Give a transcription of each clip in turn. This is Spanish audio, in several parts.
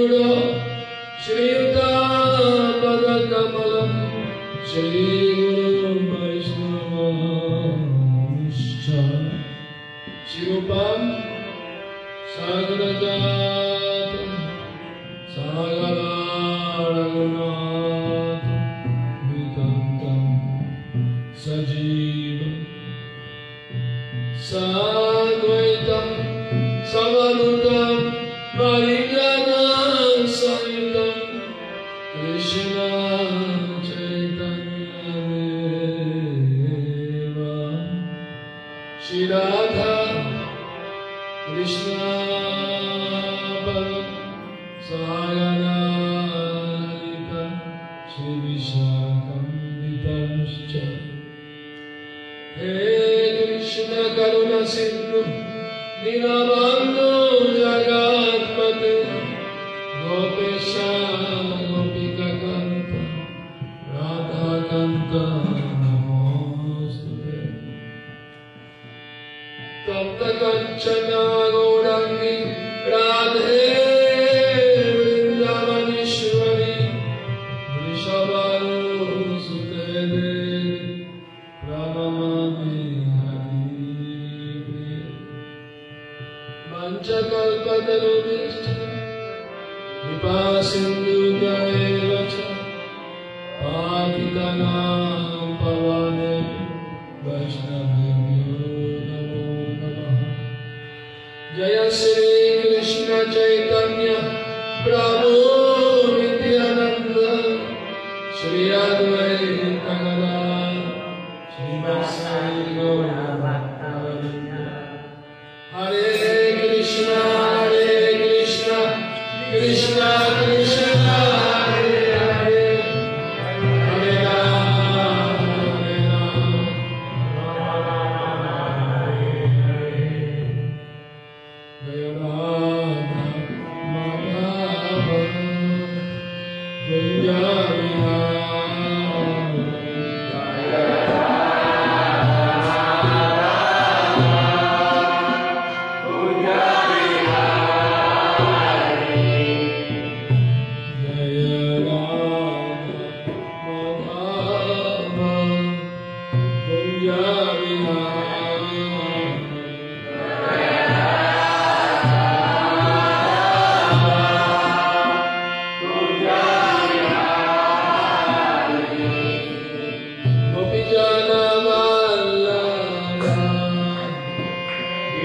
श्रीयुतापदकमलं श्री पञ्चकल्पतरुभिष्ठ कृपासिन्धुभ्यैव जय Shri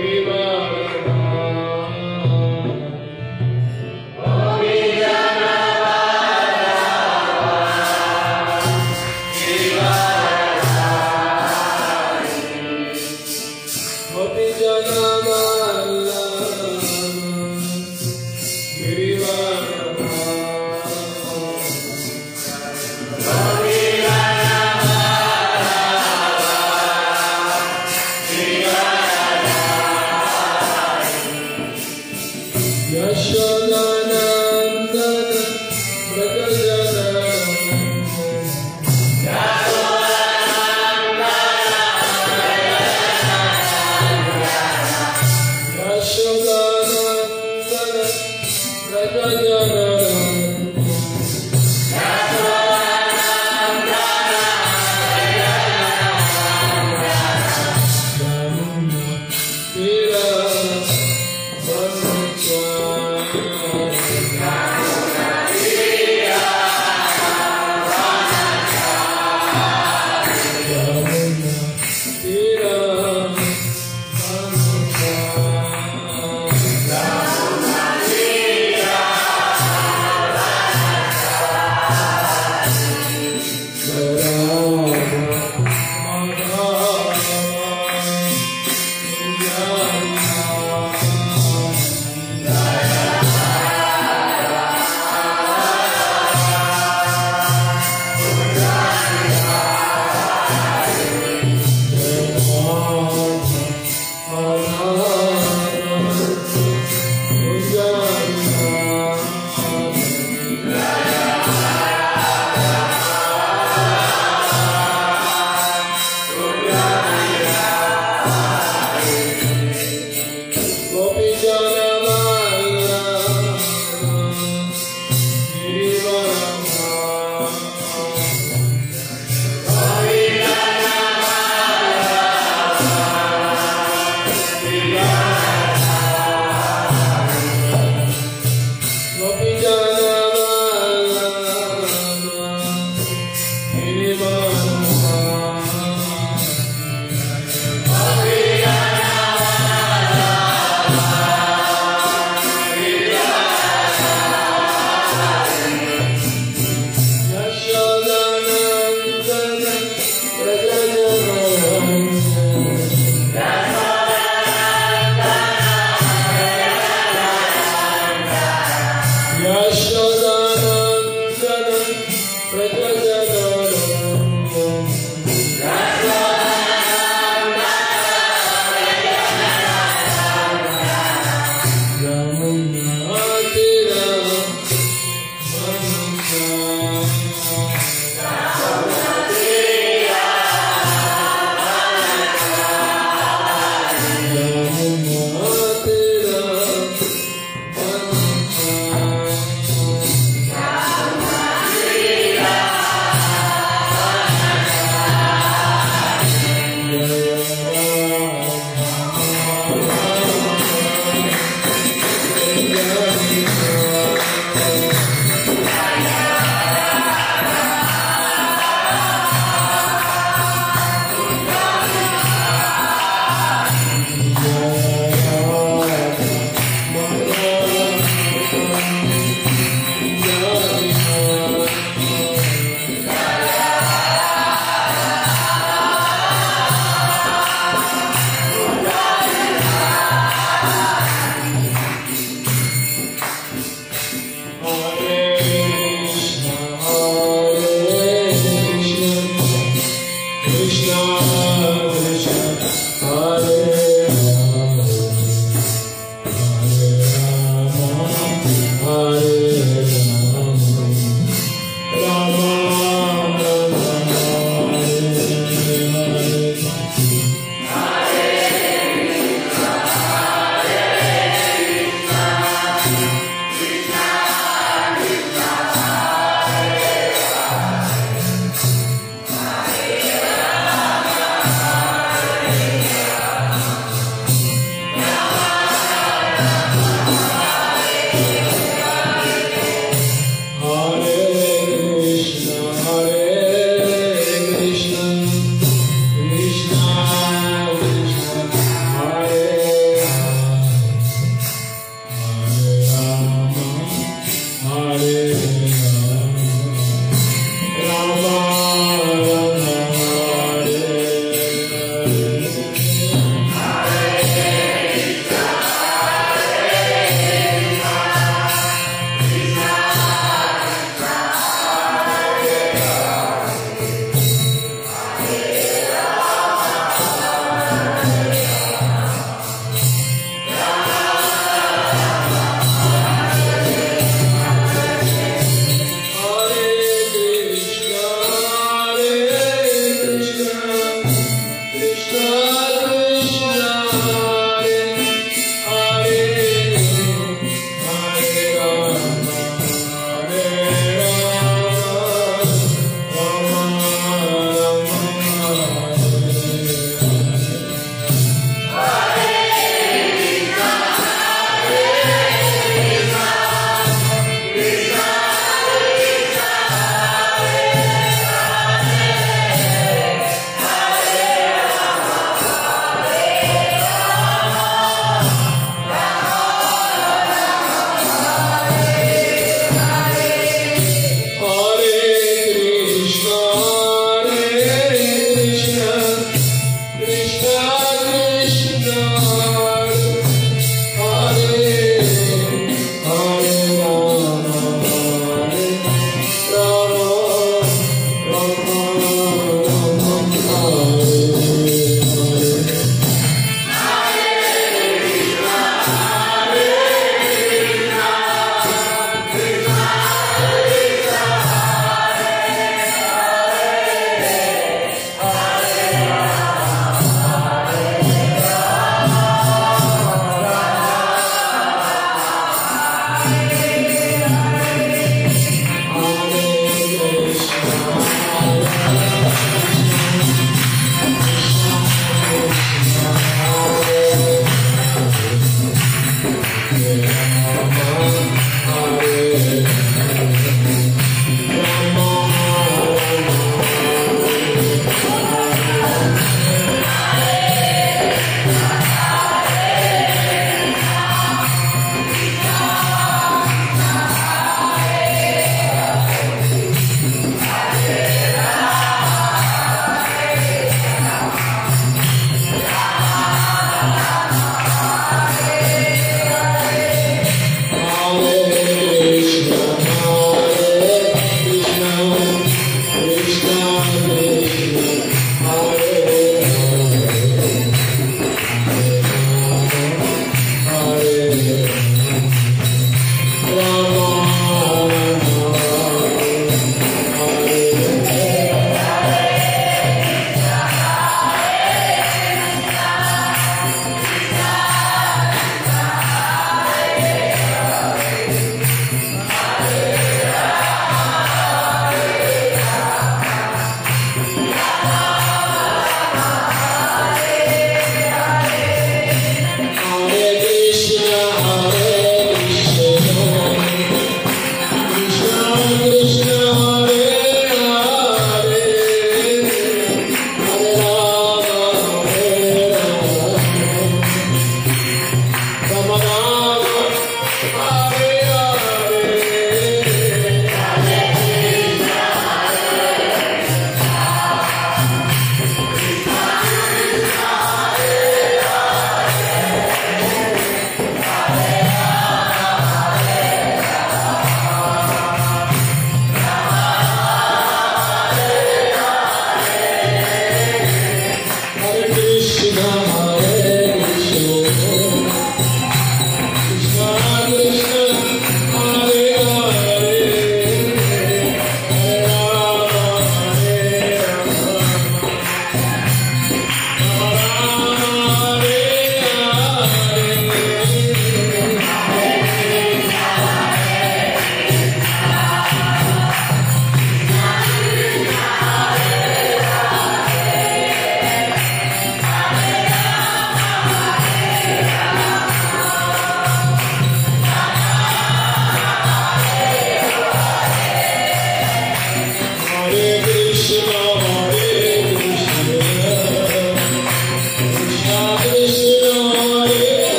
Viva.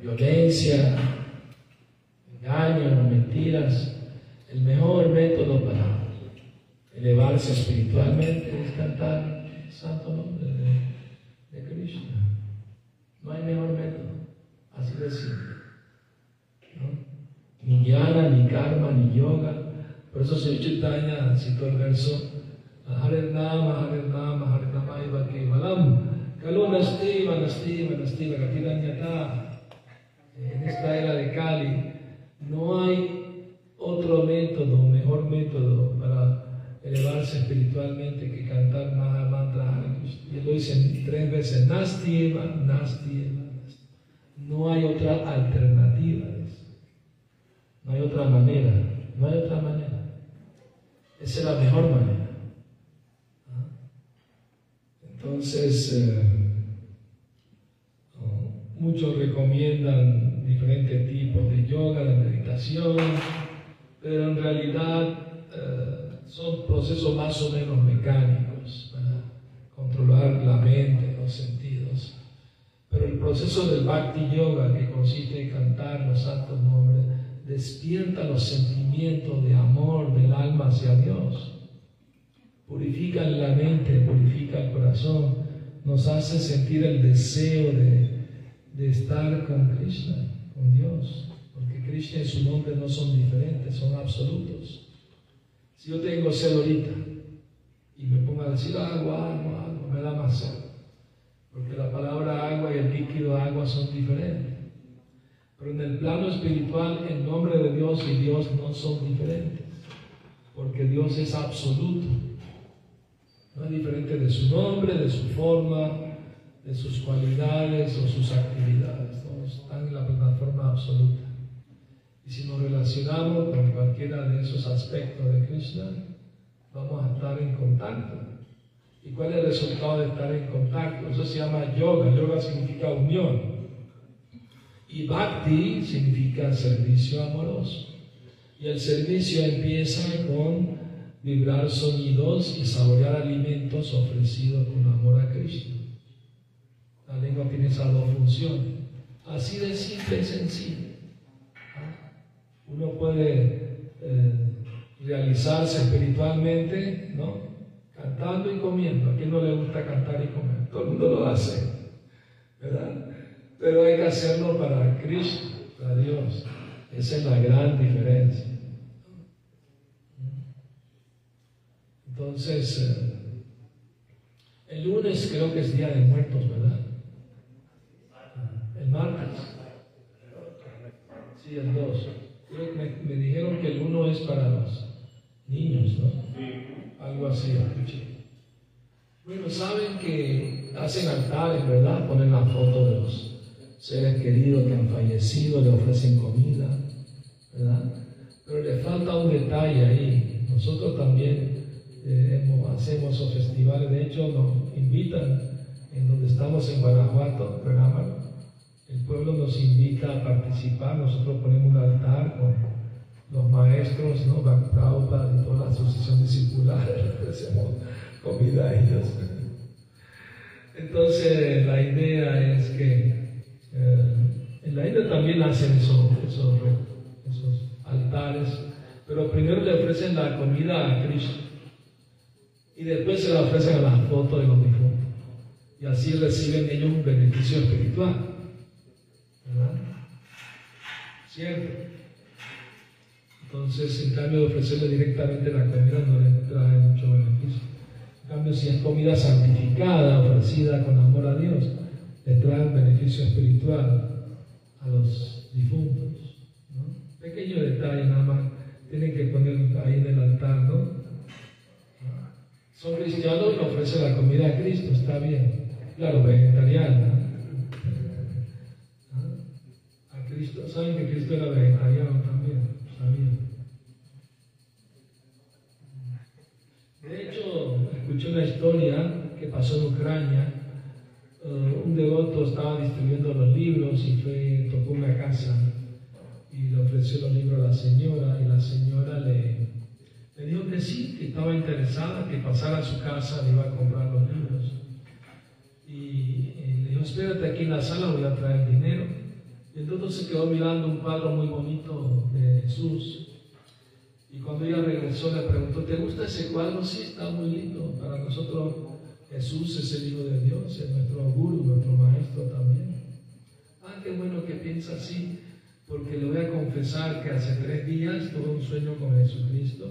Violencia, engaños, mentiras. El mejor método para elevarse espiritualmente es cantar el santo nombre de, de Krishna. No hay mejor método, así de simple. ¿no? Ni jnana, ni karma, ni yoga. Por eso se Chaitanya citó el verso Hare Nama, Hare Nama, Hare Nama Iva Kevalam, Kalu Nasti, Vanasti, Vanasti, Vagatiranyata. En esta era de Kali no hay otro método, mejor método para elevarse espiritualmente que cantar Maha Mantra. Y lo dice tres veces, Nasti Eva, Nasti Eva. No hay otra alternativa. No hay otra manera. No hay otra manera. Esa es la mejor manera. Entonces, eh, muchos recomiendan diferentes tipos de yoga, de meditación, pero en realidad eh, son procesos más o menos mecánicos para controlar la mente, los sentidos. Pero el proceso del Bhakti Yoga, que consiste en cantar los santos nombres, despierta los sentimientos de amor del alma hacia Dios. Purifica la mente, purifica el corazón, nos hace sentir el deseo de, de estar con Krishna, Dios, porque Krishna y su nombre no son diferentes, son absolutos. Si yo tengo sed ahorita y me pongo a decir agua, agua, agua, me da más sed, porque la palabra agua y el líquido agua son diferentes. Pero en el plano espiritual, el nombre de Dios y Dios no son diferentes, porque Dios es absoluto. No es diferente de su nombre, de su forma, de sus cualidades o sus actividades. Están en la plataforma absoluta. Y si nos relacionamos con cualquiera de esos aspectos de Krishna, vamos a estar en contacto. ¿Y cuál es el resultado de estar en contacto? Eso se llama yoga. Yoga significa unión. Y bhakti significa servicio amoroso. Y el servicio empieza con vibrar sonidos y saborear alimentos ofrecidos con amor a Krishna. La lengua tiene esas dos funciones. Así de simple y sencillo. Uno puede eh, realizarse espiritualmente, ¿no? Cantando y comiendo. ¿A quién no le gusta cantar y comer? Todo el mundo lo hace, ¿verdad? Pero hay que hacerlo para Krishna, para Dios. Esa es la gran diferencia. Entonces, eh, el lunes creo que es Día de Muertos, ¿verdad? El martes. Sí, el 2. Me, me, dijeron que el 1 es para los niños, ¿no? Algo así. Bueno, saben que hacen altares, ¿verdad? Ponen la foto de los seres queridos que han fallecido, le ofrecen comida, ¿verdad? Pero le falta un detalle ahí. Nosotros también eh, hacemos esos festivales, de hecho nos invitan en donde estamos en Guanajuato, programa, el pueblo nos invita a participar, nosotros ponemos un altar con los maestros, ¿no? y toda la asociación discipular, hacemos comida a ellos. Entonces la idea es que eh, en la India también hacen esos, esos, altares, pero primero le ofrecen la comida a Cristo y después se la ofrecen a la foto de los difuntos. Y así reciben ellos un beneficio espiritual. ¿Cierto? Entonces, en cambio de ofrecerle directamente la comida no les trae mucho beneficio. En cambio, si es comida santificada, ofrecida con amor a Dios, les trae beneficio espiritual a los difuntos. Pequeño detalle nada más, tienen que poner ahí en el altar, ¿no? Son cristianos que ofrecen la comida a Cristo, está bien. Claro, vegetariana. Saben que Cristo era vegetariano también, sabían. De hecho, escuché una historia que pasó en Ucrania, eh, un devoto estaba distribuyendo los libros y fue, tocó una casa y le ofreció los libros a la señora y la señora le, le dijo que sí, que estaba interesada, que pasara a su casa, le iba a comprar los libros. Y, eh, le dijo, espérate aquí en la sala, voy a traer dinero. Y doctor se quedó mirando un cuadro muy bonito de Jesús. Y cuando ella regresó le preguntó, ¿te gusta ese cuadro? Sí, está muy lindo. Para nosotros Jesús es el Hijo de Dios, es nuestro guru, nuestro maestro también. Ah, qué bueno que piensa así, porque le voy a confesar que hace tres días tuve un sueño con Jesucristo.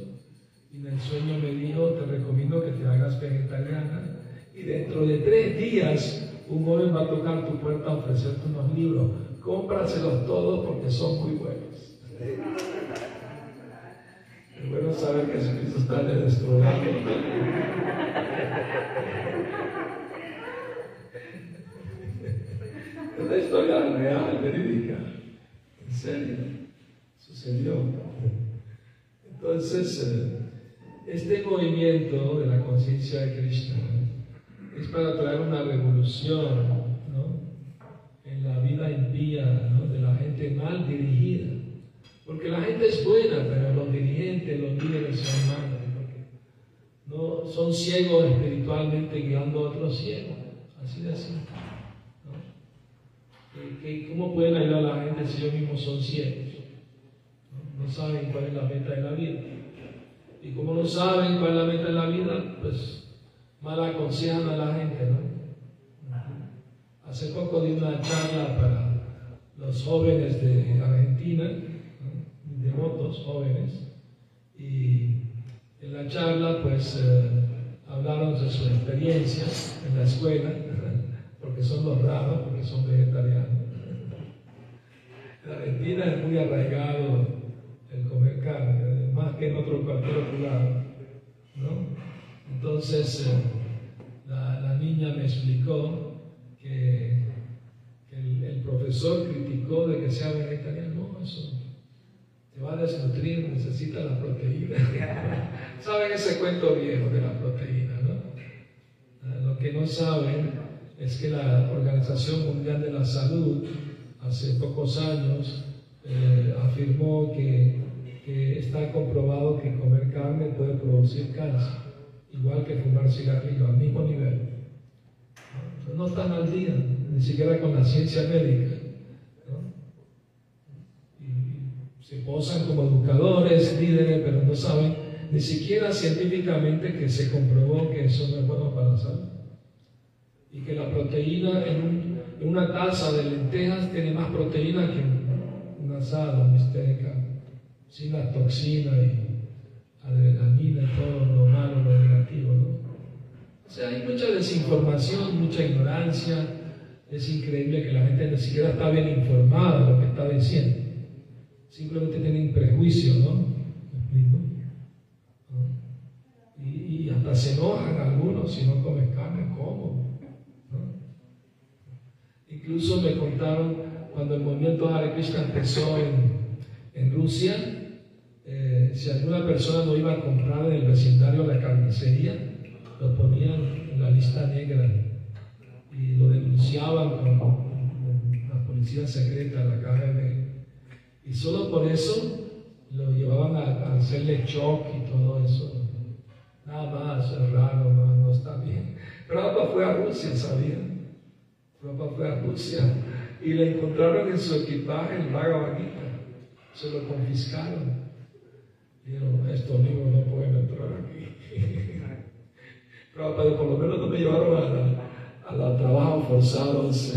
Y en el sueño me dijo, te recomiendo que te hagas vegetariana. Y dentro de tres días un joven va a tocar tu puerta a ofrecerte unos libros. Cómpraselos todos porque son muy buenos. Es bueno saber que Jesucristo está en el lado. Es una historia real, verídica. En serio. Sucedió. Entonces, eh, este movimiento de la conciencia de Krishna es para traer una revolución vida impía ¿no? de la gente mal dirigida. Porque la gente es buena, pero los dirigentes, los líderes son malos. ¿no? Son ciegos espiritualmente guiando a otros ciegos. Así de así. ¿Cómo pueden ayudar a la gente si ellos mismos son ciegos? ¿no? saben cuál es la meta de la vida. Y como no saben cuál es la meta de la vida, pues mal aconsejan a la gente, ¿no? Hace poco di una charla para los jóvenes de Argentina, devotos jóvenes, y en la charla pues eh, hablaron de sus experiencias en la escuela, porque son los raros, porque son vegetarianos. En Argentina es muy arraigado el comer carne, más que en otro cualquier otro lado. ¿no? Entonces, eh, la, niña me explicó que, el, profesor criticó de que sea vegetariano. No, eso te va a desnutrir, necesita la proteína. ¿Saben ese cuento viejo de la proteína? ¿no? Ah, lo que no saben es que la Organización Mundial de la Salud hace pocos años eh, afirmó que, que, está comprobado que comer carne puede producir cáncer, igual que fumar cigarrillo, al mismo nivel. No, no están al día, ni siquiera con la ciencia médica. Y se posan como educadores, líderes, pero no saben ni siquiera científicamente que se comprobó que eso no es bueno para la salud. Y que la proteína en un una taza de lentejas tiene más proteína que un asado, sin la toxina y adrenalina y todo lo malo, lo negativo, ¿no? O sea, hay mucha desinformación, mucha ignorancia. Es increíble que la gente ni siquiera está bien informada de lo que está diciendo. Simplemente tienen prejuicio, ¿no? ¿Me explico? Y, y hasta se enojan algunos si no comes carne, ¿cómo? Incluso me contaron cuando el movimiento Hare Krishna empezó en, en Rusia, eh, si alguna persona no iba a comprar en el vecindario la carnicería, lo ponían en la lista negra y lo denunciaban con la policía secreta, la KGB. Y solo por eso lo llevaban a, hacerle shock y todo eso. Nada más, es raro, no, no está bien. Pero fue a Rusia, ¿sabían? Papá fue a Rusia y le encontraron en su equipaje el Bhagavad Se lo confiscaron. Dijeron, estos libros no pueden entrar aquí. Pero por lo menos no me llevaron a, la, trabajo forzados.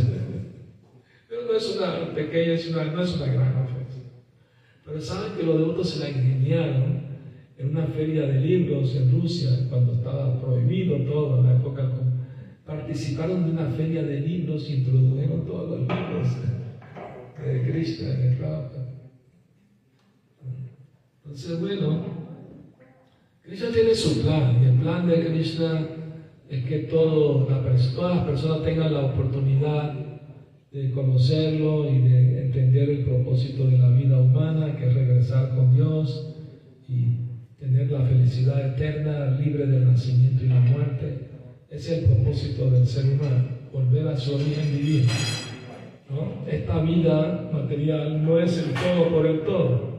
Pero no es una pequeña, es no es una gran ofensa. Pero saben que los devotos se la ingeniaron en una feria de libros en Rusia, cuando estaba prohibido todo en la época participaron de una feria de libros y introdujeron todos los libros de Krishna en el Entonces, bueno, Krishna tiene su plan y el plan de Krishna es que todas las personas tengan la oportunidad de conocerlo y de entender el propósito de la vida humana, que es regresar con Dios y tener la felicidad eterna, libre del nacimiento y la muerte. Ese es el propósito del ser humano. volver a su origen divino. ¿no? Esta vida material no es el todo por el todo.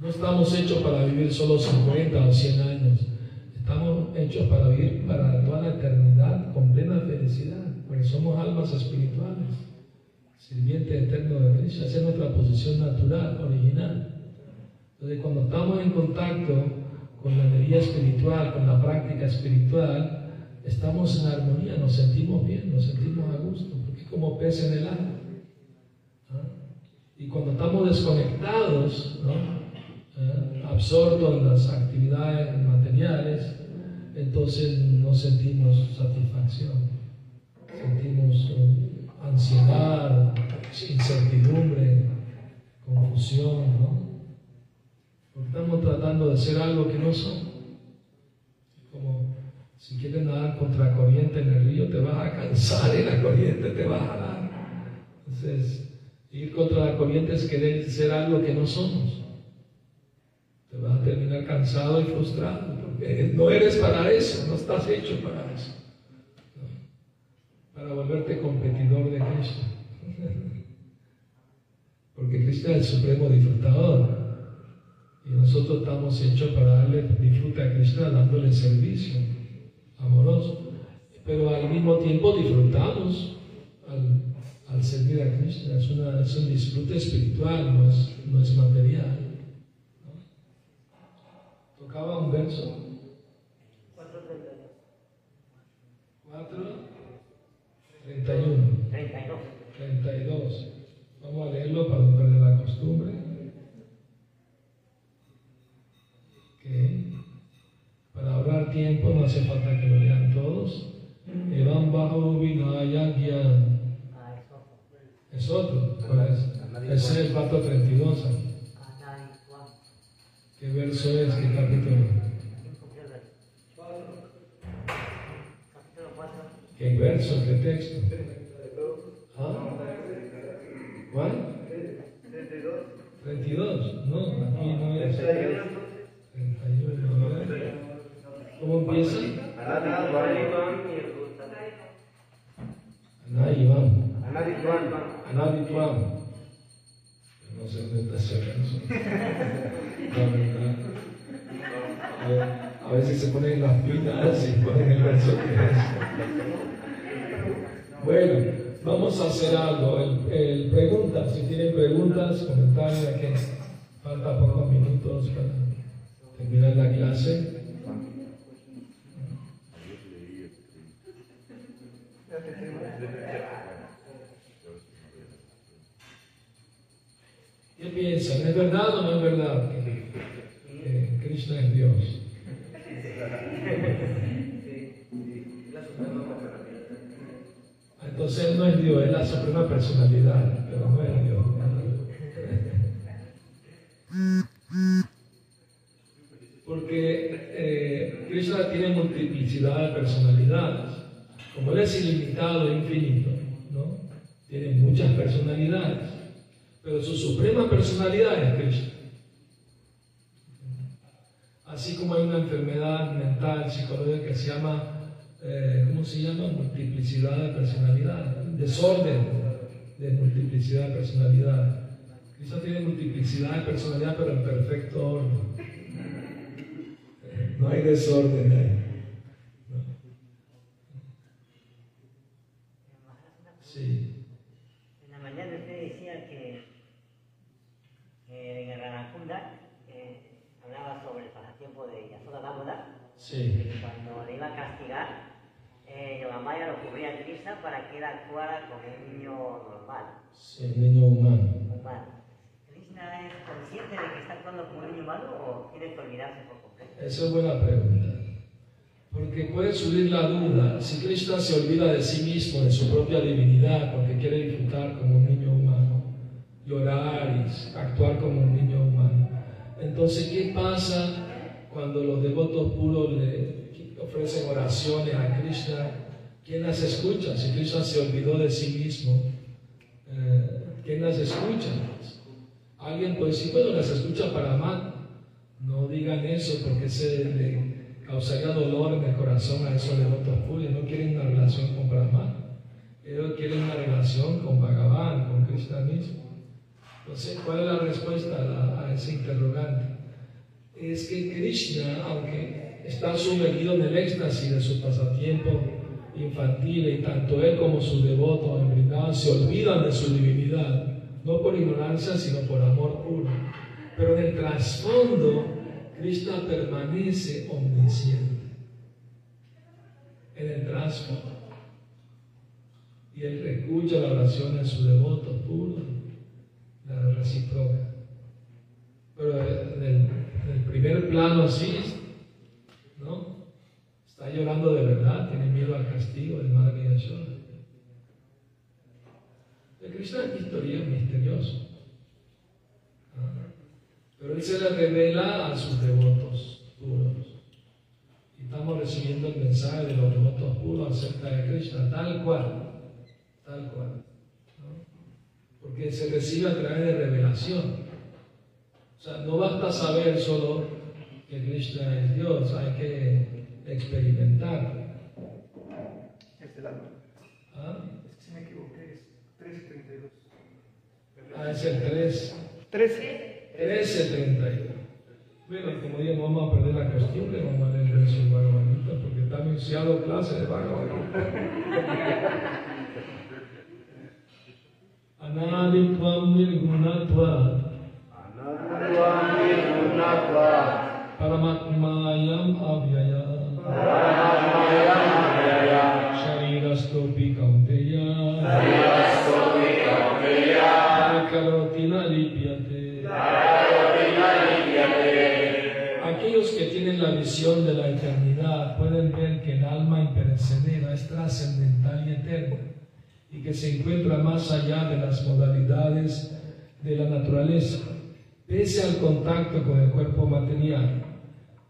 No estamos hechos para vivir solo 50 o 100 años. Estamos hechos para vivir para toda la eternidad con plena felicidad, porque somos almas espirituales, sirvientes eternos de Cristo. Esa es nuestra posición natural, original. Entonces, cuando estamos en contacto con la energía espiritual, con la práctica espiritual, estamos en armonía, nos sentimos bien, nos sentimos a gusto, porque es como pez en el agua. ¿Ah? Y cuando estamos desconectados, ¿no? ¿Ah? absortos en las actividades materiales, entonces no sentimos satisfacción, sentimos eh, ansiedad, incertidumbre, confusión, ¿no? Porque estamos tratando de hacer algo que no somos. Como si quieres nadar contra corriente en el río, te vas a cansar y la corriente te va a jalar. Entonces, ir contra la corriente es querer ser algo que no somos. Te vas a terminar cansado y frustrado, porque no eres para eso, no estás hecho para eso. Para volverte competidor de Cristo. Porque Cristo es el supremo disfrutador. Y nosotros estamos hechos para darle disfrute a Krishna dándole servicio amoroso. Pero al mismo tiempo disfrutamos al, al servir a Krishna. Es, una, es, un disfrute espiritual, no es, no es material tocaba un verso. 4, 31. 32. 32. Vamos a leerlo para no perder la costumbre. Para ahorrar tiempo no hace falta que lo lean todos. Evan bajo ah, Es otro. ¿Cuál es? Es el 432. ¿Qué verso es? ¿Qué capítulo? ¿Quién cumplió el verso? Capítulo 4. ¿Qué verso? ¿Qué texto? ¿Ah? ¿Cuál? 32. No, aquí no es. 31. ¿verdad? ¿Cómo empieza? Anayvam. Anaditvam. No sé dónde está. La verdad. A veces se ponen las pilas y ponen el verso que es. Bueno, vamos a hacer algo. El, el preguntas, si tienen preguntas, comentarios, que falta pocos minutos para terminar la clase. ¿Qué piensan? ¿Es verdad o no es verdad Krishna es Dios? Entonces no es Dios, es la suprema personalidad, pero no es Dios. Porque eh, Krishna tiene multiplicidad de personalidades. Como él es ilimitado infinito, ¿no? Tiene muchas personalidades. Pero su suprema personalidad es Krishna. Así como hay una enfermedad mental, psicológica que se llama, eh, ¿cómo se llama? Multiplicidad de personalidad, desorden de multiplicidad de personalidad. Krishna tiene multiplicidad de personalidad, pero en perfecto orden. No hay desorden ahí. Sí. En la mañana usted decía que, que en el Ranakunda eh, hablaba sobre el pasatiempo de Yasoda Dámoda, Sí. que cuando le iba a castigar, eh, Yogamaya lo cubría en Krishna para que él actuara como un niño normal, Sí, el niño humano. humano. ¿Krishna es consciente de que está actuando como un niño humano o tiene que olvidarse por completo? Esa es buena pregunta. Porque puede subir la duda. Si Krishna se olvida de sí mismo, de su propia divinidad, porque quiere disfrutar humano, llorar y actuar como un niño humano. Entonces, ¿qué pasa cuando los devotos puros le ofrecen oraciones a Krishna? ¿Quién las escucha? Si Krishna se olvidó de sí mismo, eh, ¿quién las escucha? Alguien puede decir, bueno, las escucha para amar. No digan eso porque se le causaría dolor en el corazón a esos devotos puros. No quieren una relación con Brahma. Ellos quieren una relación con Bhagavan, con Krishna mismo. Entonces, ¿cuál es la respuesta a, ese interrogante? Es que Krishna, aunque está sumergido en el éxtasis de su pasatiempo infantil y tanto él como sus devotos en Vrindavan se olvidan de su divinidad, no por ignorancia, sino por amor puro. Pero en el trasfondo, Krishna permanece omnisciente. En el trasfondo. Y él escucha la oración de sus devotos puros, recíproca. Pero en el, primer plano así, ¿no? Está llorando de verdad, tiene miedo al castigo de Madre Yashoda. El Krishna es historia misterioso. Ah. Pero él se le revela a sus devotos puros. Y estamos recibiendo el mensaje de los devotos puros acerca de Krishna, tal cual, tal cual. Se recibe a través de revelación. O sea, no basta saber solo que Krishna es Dios, hay que experimentar. Es el alma. ¿Ah? Es que si me equivoqué, es 1332. Ah, es el 3. 13. 13.32. Bueno, como digo, no vamos a perder la costumbre, vamos a leer el verso Gita, porque está anunciado clase de Bhagavad Gita. Anaditvam nirgunatva paramatmayam avyaya Sharirastopi kaunteya Karoti na lipyate Aquellos que tienen la visión de la eternidad pueden ver que el alma imperecedera es trascendental y eterna y que se encuentra más allá de las modalidades de la naturaleza, pese al contacto con el cuerpo material.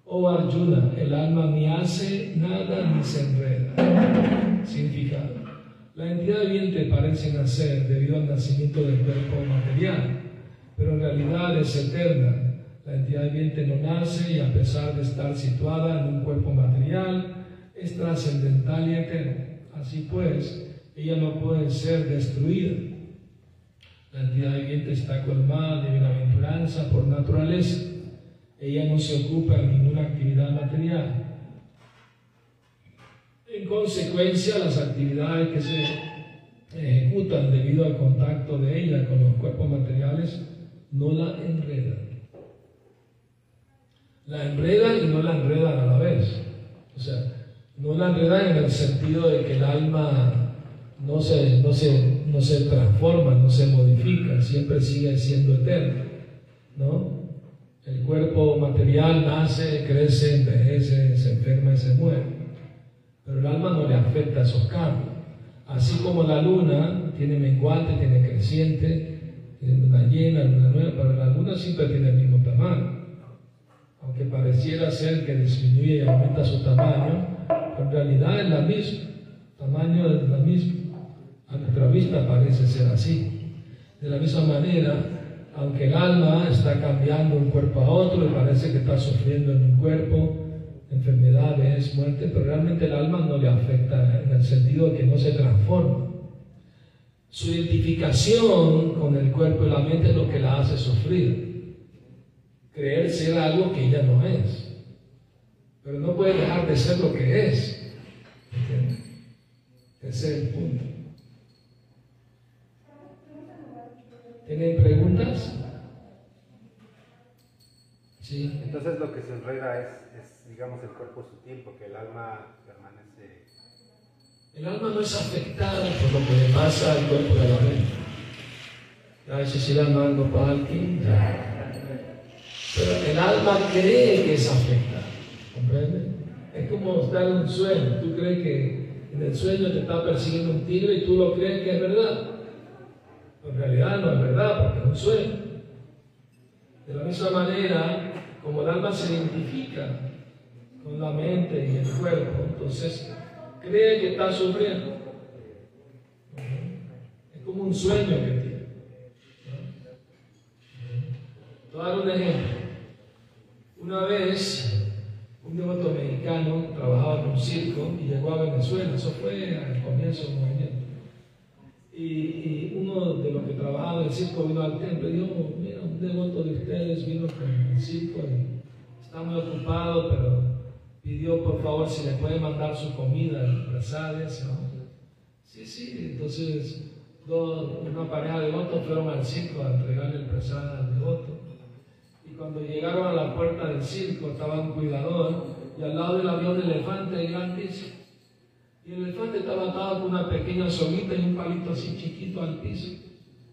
Oh Arjuna, el alma ni hace nada ni se enreda. Significado. La entidad viviente parece nacer debido al nacimiento del cuerpo material, pero en realidad es eterna. La entidad viviente no nace y a pesar de estar situada en un cuerpo material, es trascendental y eterna. Así pues, ella no puede ser destruida. La entidad viviente está colmada de bienaventuranza por naturaleza. Ella no se ocupa de ninguna actividad material. En consecuencia, las actividades que se ejecutan debido al contacto de ella con los cuerpos materiales no la enredan. La enredan y no la enredan a la vez. O sea, no la enredan en el sentido de que el alma no se, no se, no se transforma, no se modifica, siempre sigue siendo eterno. ¿no? El cuerpo material nace, crece, envejece, se enferma y se muere. Pero el alma no le afecta esos cambios. Así como la luna tiene menguante, tiene creciente, tiene luna llena, luna nueva, pero la luna siempre tiene el mismo tamaño. Aunque pareciera ser que disminuye y aumenta su tamaño, en realidad es la misma. Tamaño es la misma. A nuestra vista parece ser así. De la misma manera, aunque el alma está cambiando de un cuerpo a otro y parece que está sufriendo en un cuerpo, enfermedades, muerte, pero realmente el alma no le afecta en el sentido de que no se transforma. Su identificación con el cuerpo y la mente es lo que la hace sufrir. Creer ser algo que ella no es. Pero no puede dejar de ser lo que es. ¿Entiendes? Ese es el punto. ¿Tienen preguntas? Sí. Entonces lo que se enreda es, es, digamos, el cuerpo sutil, porque el alma permanece... El alma no es afectada por lo que le pasa al cuerpo de la mente. Pero el alma cree que es afectada. ¿Comprende? Es como estar en un sueño. Tú crees que en el sueño te está persiguiendo un tigre y tú lo crees que es verdad. En realidad no es verdad porque es un sueño. De la misma manera, como el alma se identifica con la mente y el cuerpo, entonces cree que está sufriendo. Es como un sueño que tiene. un ejemplo. Una vez, un devoto mexicano trabajaba en un circo y llegó a Venezuela. Eso fue al comienzo del movimiento. Y, uno de los que trabajaba en el circo vino al templo y dijo, mira, un devoto de ustedes vino con el circo y está muy ocupado, pero pidió por favor si le puede mandar su comida, empresarias. ¿no? Sí, sí, entonces dos- una pareja de devotos fueron al circo a entregarle el presada al devoto. Y cuando llegaron a la puerta del circo estaba un cuidador y al lado del avión de elefante grandísimo. El elefante estaba atado con una pequeña soguita y un palito así chiquito al piso.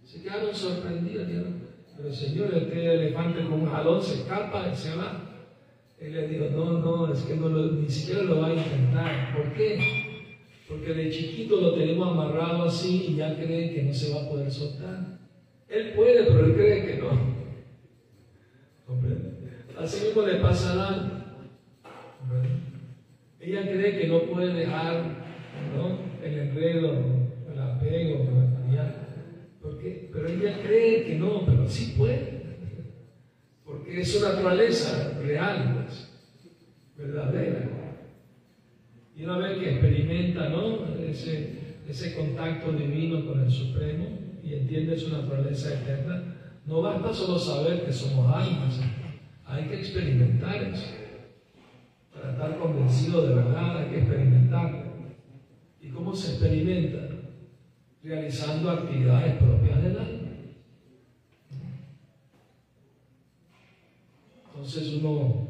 Se quedaron sorprendidos. Pero señor, este elefante con un jalón se escapa y se va. Él le dijo, no, no, es que ni siquiera lo va a intentar. ¿Por qué? Porque de chiquito lo tenemos amarrado así y ya cree que no se va a poder soltar. Él puede, pero él cree que no. ¿Comprende? Así mismo le pasa a. Ella cree que no puede dejar ¿no? el enredo, el apego material. ¿Por qué? Pero ella cree que no, pero sí puede. Porque es su naturaleza real, pues, verdadera. Y una vez que experimenta ¿no? ese, ese contacto divino con el Supremo y entiende su naturaleza eterna, no basta solo saber que somos almas, hay que experimentar eso. Para estar convencido de verdad hay que experimentarlo. ¿Y cómo se experimenta? Realizando actividades propias del alma. Entonces uno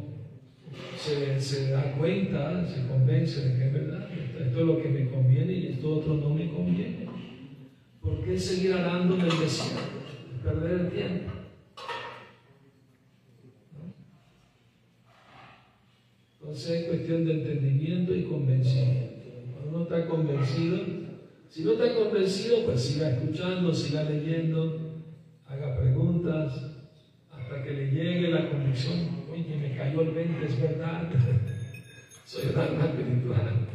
se, da cuenta, se convence de que es verdad, esto, es lo que me conviene y esto otro no me conviene. ¿Por qué seguir arando en el desierto? Perder el tiempo. Entonces es cuestión de entendimiento y convencimiento. Cuando uno está convencido, si no está convencido, pues siga escuchando, siga leyendo, haga preguntas, hasta que le llegue la convicción, oye, me cayó el 20, es verdad, soy un alma espiritual,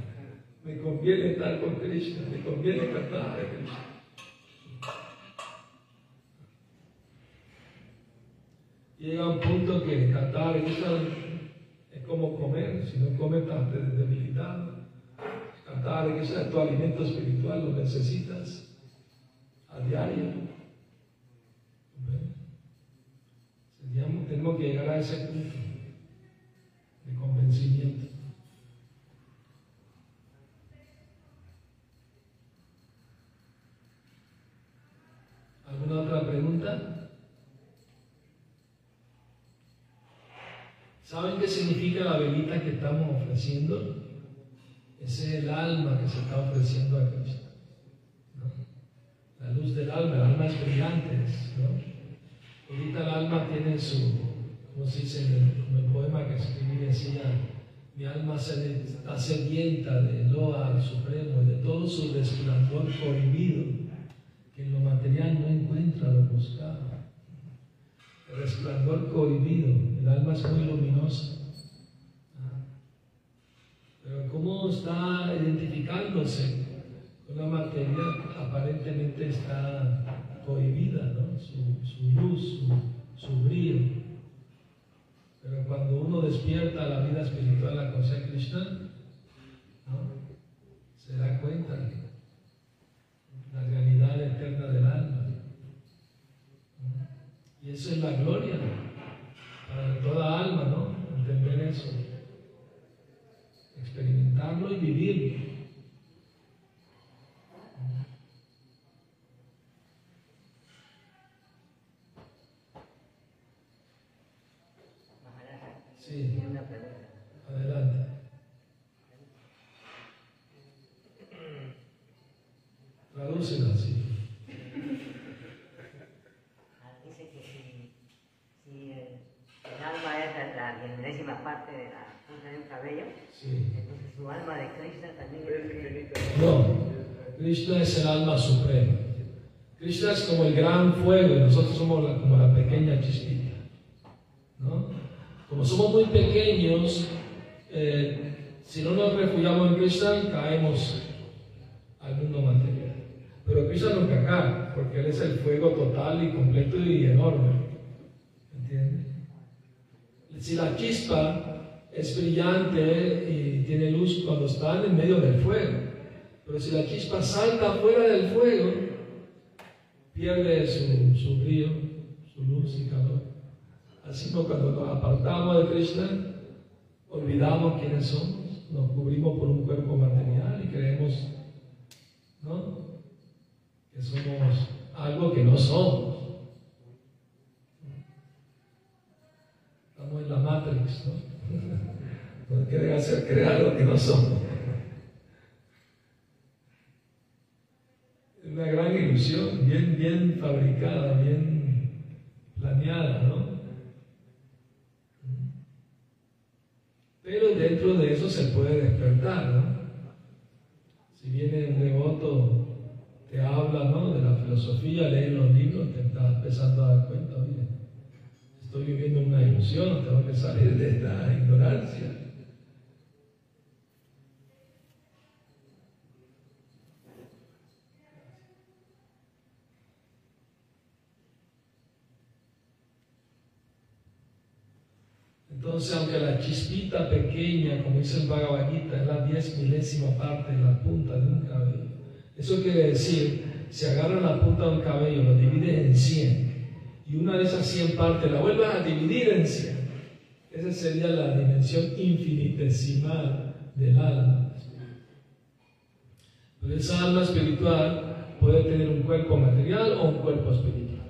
me conviene estar con Krishna, me conviene cantar a Krishna. Llega un punto que cantar es como comer, si no comes estás debilitado. Cantar a Krishna es tu alimento espiritual, lo necesitas a diario. Tenemos que llegar a ese punto de convencimiento. ¿Alguna otra pregunta? ¿Saben qué significa la velita que estamos ofreciendo? Es el alma que se está ofreciendo a Cristo. La luz del alma, el alma es brillante. Ahorita el alma tiene su, como se dice en el, poema que escribí, decía, mi alma se, está sedienta de loa al Supremo y de todo su resplandor prohibido, que en lo material no encuentra lo buscado. El resplandor cohibido, el alma es muy luminosa. Pero ¿cómo está identificándose con la materia? Aparentemente está cohibida, ¿no? Su, su luz, su, su brillo. Pero cuando uno despierta a la vida espiritual, conciencia de Krishna, ¿no? se da cuenta de la realidad eterna del alma. Y eso es la gloria para toda alma, ¿no? Entender eso, experimentarlo y vivirlo. Sí, tiene una pregunta. adelante. Tradúcela, sí. Dice que si, si el, el alma es la, la diezmésima parte de la punta de un cabello, Sí. Su alma de Krishna también es No, Krishna es el alma suprema. Krishna es como el gran fuego y nosotros somos la- como la pequeña chispita. ¿no? Como somos muy pequeños, eh, si no nos refugiamos en Krishna, caemos al mundo material. Pero Krishna nunca cae, porque Él es el fuego total y completo y enorme. ¿Entiendes? Si la chispa es brillante y tiene luz cuando está en medio del fuego, pero si la chispa salta fuera del fuego, pierde su, su brillo, su luz y calor. Así como cuando nos apartamos de Krishna, olvidamos quiénes somos, nos cubrimos por un cuerpo material y creemos ¿no? que somos algo que no somos. Estamos en la Matrix, ¿no? Nos quieren hacer crear lo que no somos. Una gran ilusión, bien, bien fabricada, bien planeada, ¿no? Pero dentro de eso se puede despertar, ¿no? Si viene un devoto, te habla, ¿no? De la filosofía, lee los libros, te estás empezando a dar cuenta, oye, estoy viviendo una ilusión, tengo que salir de esta ignorancia. Entonces, aunque la chispita pequeña, como dice el Bhagavad es la diez milésima parte de la punta de un cabello, eso quiere decir, si agarras la punta de un cabello, lo divides en 100, y una de esas 100 partes la vuelves a dividir en 100, esa sería la dimensión infinitesimal del alma. Pero esa alma espiritual puede tener un cuerpo material o un cuerpo espiritual.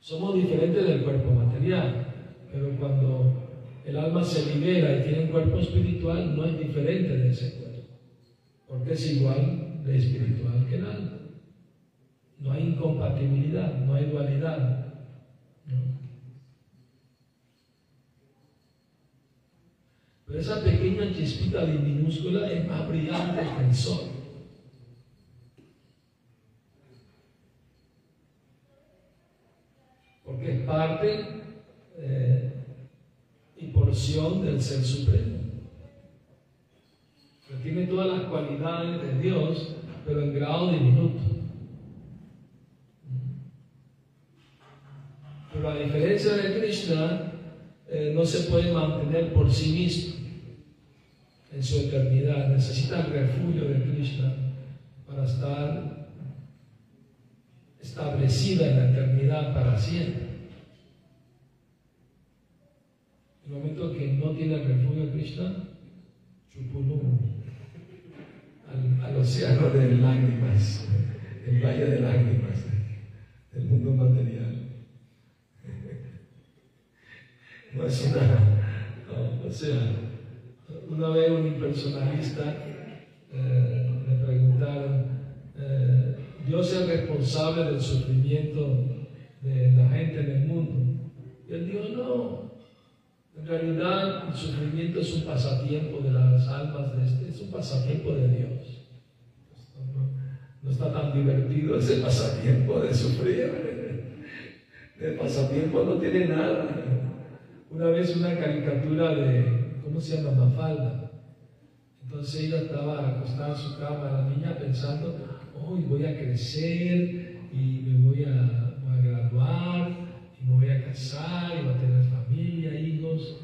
Somos diferentes del cuerpo material. Pero cuando el alma se libera y tiene un cuerpo espiritual, no es diferente de ese cuerpo, porque es igual de espiritual que el alma. No hay incompatibilidad, no hay dualidad. Pero esa pequeña chispita minúscula es más brillante que el sol. Porque es parte eh, y porción del Ser Supremo. Que tiene todas las cualidades de Dios, pero en grado diminuto. Pero a diferencia de Krishna, eh, no se puede mantener por sí mismo en su eternidad. Necesita el refugio de Krishna para estar establecida en la eternidad para siempre. En el momento que no tiene refugio de Krishna, chupulum, al océano de lágrimas, el valle de lágrimas, del mundo material. No es una, o sea, una vez un impersonalista eh, le preguntaron, eh, Dios es responsable del sufrimiento de la gente en el mundo. Y él dijo, no, en realidad el sufrimiento es un pasatiempo de las almas de este, es un pasatiempo de Dios. No está tan divertido ese pasatiempo de sufrir. El pasatiempo no tiene nada. Una vez una caricatura de, ¿cómo se llama? Mafalda. Entonces ella estaba acostada en su cama, la niña pensando, hoy voy a crecer y me voy a, voy a graduar y me voy a casar y voy a tener familia, hijos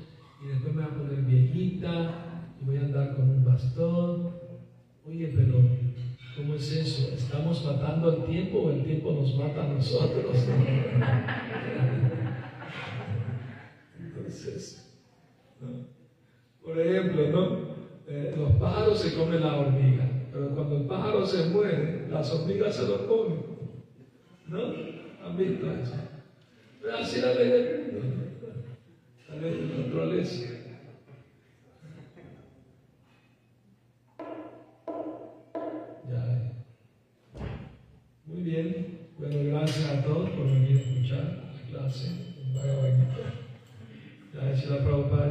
y después me voy a poner viejita y voy a andar con un bastón. Oye, pero ¿cómo es eso? ¿Estamos matando al tiempo o el tiempo nos mata a nosotros? Por ejemplo, ¿no? Eh, los pájaros se comen la hormiga, pero cuando el pájaro se muere, las hormigas se lo comen. ¿No? ¿Han visto eso? Pero así la ley del mundo, la ley de la naturaleza. Ya. Muy bien. Bueno, gracias a todos por venir a escuchar Ya, si la Prabhupada